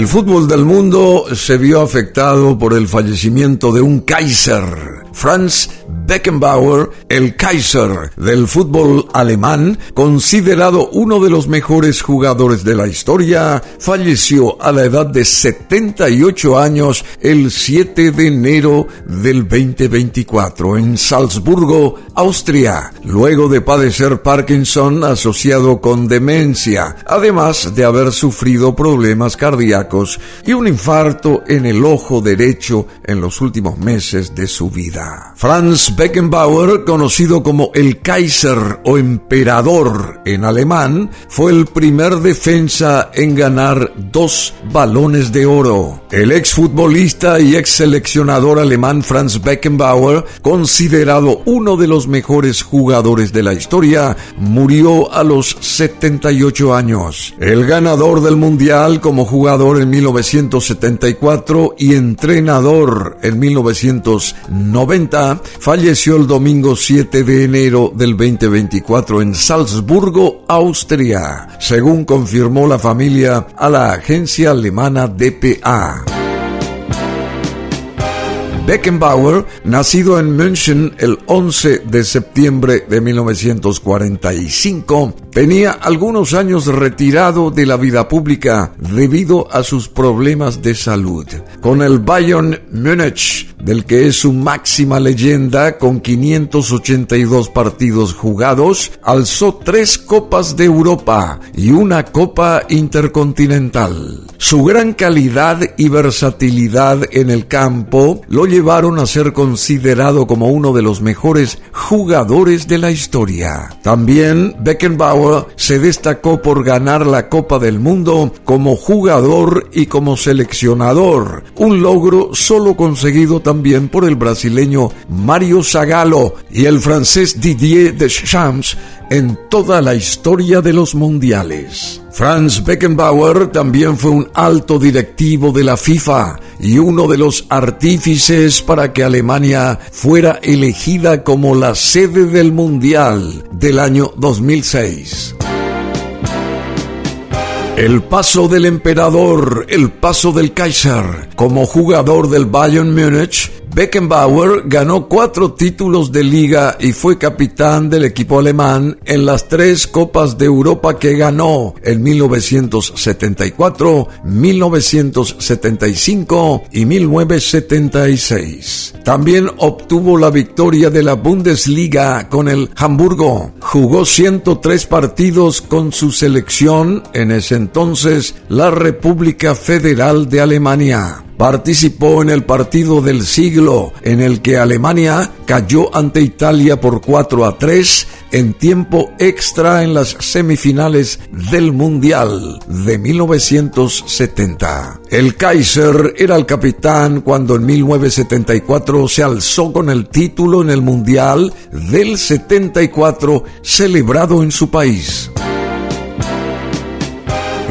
El fútbol del mundo se vio afectado por el fallecimiento de un Kaiser, Franz Beckenbauer, el Kaiser del fútbol alemán, considerado uno de los mejores jugadores de la historia, falleció a la edad de 78 años el 7 de enero del 2024 en Salzburgo, Austria, luego de padecer Parkinson asociado con demencia, además de haber sufrido problemas cardíacos y un infarto en el ojo derecho en los últimos meses de su vida. Franz Beckenbauer, conocido como el Kaiser o emperador en alemán, fue el primer defensa en ganar dos balones de oro. El exfutbolista y ex seleccionador alemán Franz Beckenbauer, considerado uno de los mejores jugadores de la historia, murió a los 78 años. El ganador del Mundial como jugador en 1974 y entrenador en 1990, falleció el domingo 7 de enero del 2024 en Salzburgo, Austria, según confirmó la familia a la agencia alemana DPA. Beckenbauer, nacido en München el 11 de septiembre de 1945, tenía algunos años retirado de la vida pública debido a sus problemas de salud. Con el Bayern Múnich, del que es su máxima leyenda con 582 partidos jugados, alzó tres Copas de Europa y una Copa Intercontinental. Su gran calidad y versatilidad en el campo lo llevaron a ser considerado como uno de los mejores jugadores de la historia. También Beckenbauer se destacó por ganar la Copa del Mundo como jugador y como seleccionador, un logro solo conseguido también por el brasileño Mario Zagallo y el francés Didier Deschamps en toda la historia de los mundiales. Franz Beckenbauer también fue un alto directivo de la FIFA y uno de los artífices para que Alemania fuera elegida como la sede del Mundial del año 2006. El paso del emperador, el paso del Kaiser, como jugador del Bayern Múnich, Beckenbauer ganó cuatro títulos de liga y fue capitán del equipo alemán en las tres Copas de Europa que ganó en 1974, 1975 y 1976. También obtuvo la victoria de la Bundesliga con el Hamburgo. Jugó 103 partidos con su selección en ese entonces la República Federal de Alemania. Participó en el partido del siglo en el que Alemania cayó ante Italia por 4 a 3 en tiempo extra en las semifinales del Mundial de 1970. El Kaiser era el capitán cuando en 1974 se alzó con el título en el Mundial del 74 celebrado en su país.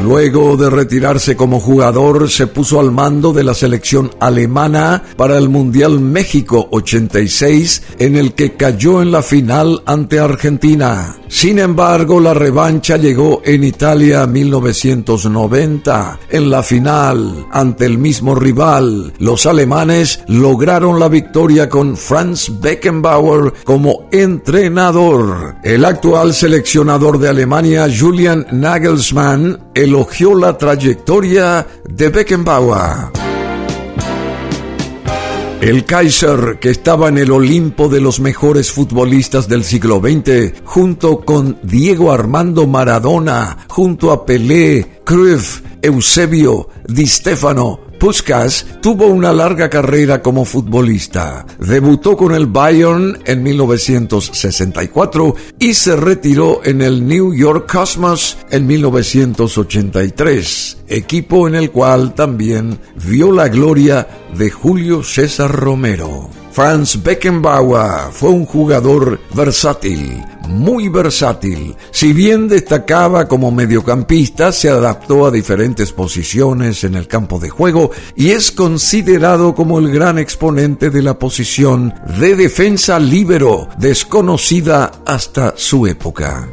Luego de retirarse como jugador, se puso al mando de la selección alemana para el Mundial México 86, en el que cayó en la final ante Argentina. Sin embargo, la revancha llegó en Italia 1990. En la final, ante el mismo rival, los alemanes lograron la victoria con Franz Beckenbauer como entrenador. El actual seleccionador de Alemania, Julian Nagelsmann, elogió la trayectoria de Beckenbauer. El Kaiser, que estaba en el Olimpo de los mejores futbolistas del siglo XX, junto con Diego Armando Maradona, junto a Pelé, Cruyff, Eusebio, Di Stefano, Puskas tuvo una larga carrera como futbolista. Debutó con el Bayern en 1964 y se retiró en el New York Cosmos en 1983, equipo en el cual también vio la gloria de Julio César Romero. Franz Beckenbauer fue un jugador versátil, muy versátil. Si bien destacaba como mediocampista, se adaptó a diferentes posiciones en el campo de juego y es considerado como el gran exponente de la posición de defensa líbero, desconocida hasta su época.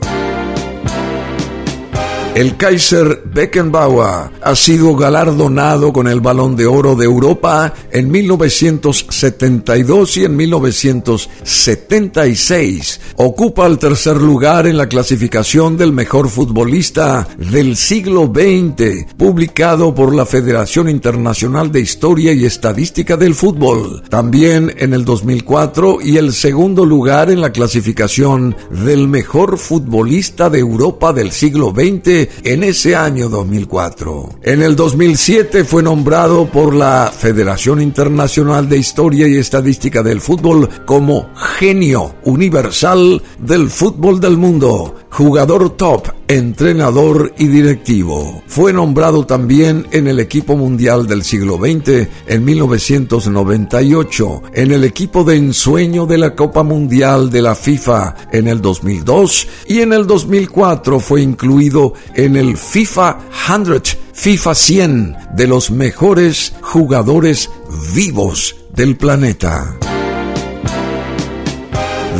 El Kaiser Beckenbauer ha sido galardonado con el Balón de Oro de Europa en 1972 y en 1976. Ocupa el tercer lugar en la clasificación del mejor futbolista del siglo XX, publicado por la Federación Internacional de Historia y Estadística del Fútbol. También en el 2004 y el segundo lugar en la clasificación del mejor futbolista de Europa del siglo XX en ese año 2004. En el 2007 fue nombrado por la Federación Internacional de Historia y Estadística del Fútbol como genio universal del fútbol del mundo, jugador top, entrenador y directivo. Fue nombrado también en el equipo mundial del siglo XX en 1998, en el equipo de ensueño de la Copa Mundial de la FIFA en el 2002 y en el 2004 fue incluido en el FIFA 100, FIFA 100 de los mejores jugadores vivos del planeta.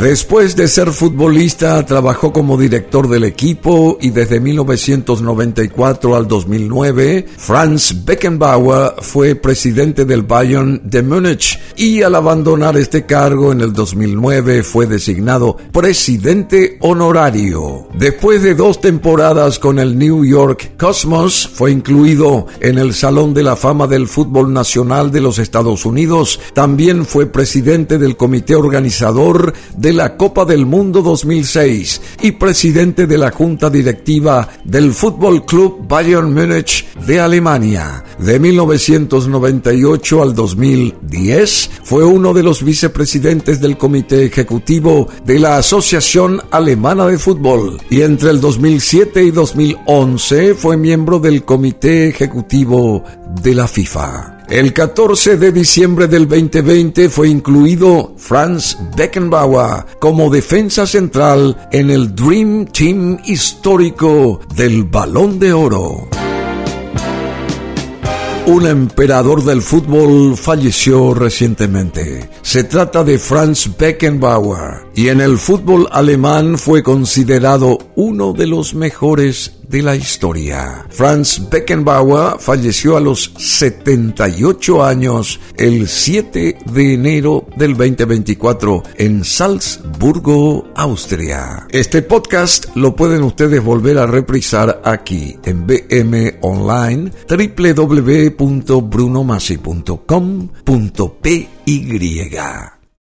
Después de ser futbolista, trabajó como director del equipo y desde 1994 al 2009, Franz Beckenbauer fue presidente del Bayern de Múnich y al abandonar este cargo en el 2009 fue designado presidente honorario. Después de dos temporadas con el New York Cosmos, fue incluido en el Salón de la Fama del Fútbol Nacional de los Estados Unidos. También fue presidente del comité organizador de de la Copa del Mundo 2006 y presidente de la Junta Directiva del Fútbol Club Bayern Múnich de Alemania. De 1998 al 2010 fue uno de los vicepresidentes del Comité Ejecutivo de la Asociación Alemana de Fútbol y entre el 2007 y 2011 fue miembro del Comité Ejecutivo de la FIFA. El 14 de diciembre del 2020 fue incluido Franz Beckenbauer como defensa central en el Dream Team histórico del Balón de Oro. Un emperador del fútbol falleció recientemente. Se trata de Franz Beckenbauer y en el fútbol alemán fue considerado uno de los mejores de la historia. Franz Beckenbauer falleció a los 78 años el 7 de enero del 2024 en Salzburgo, Austria. Este podcast lo pueden ustedes volver a reprisar aquí en BM Online www.brunomasi.com.py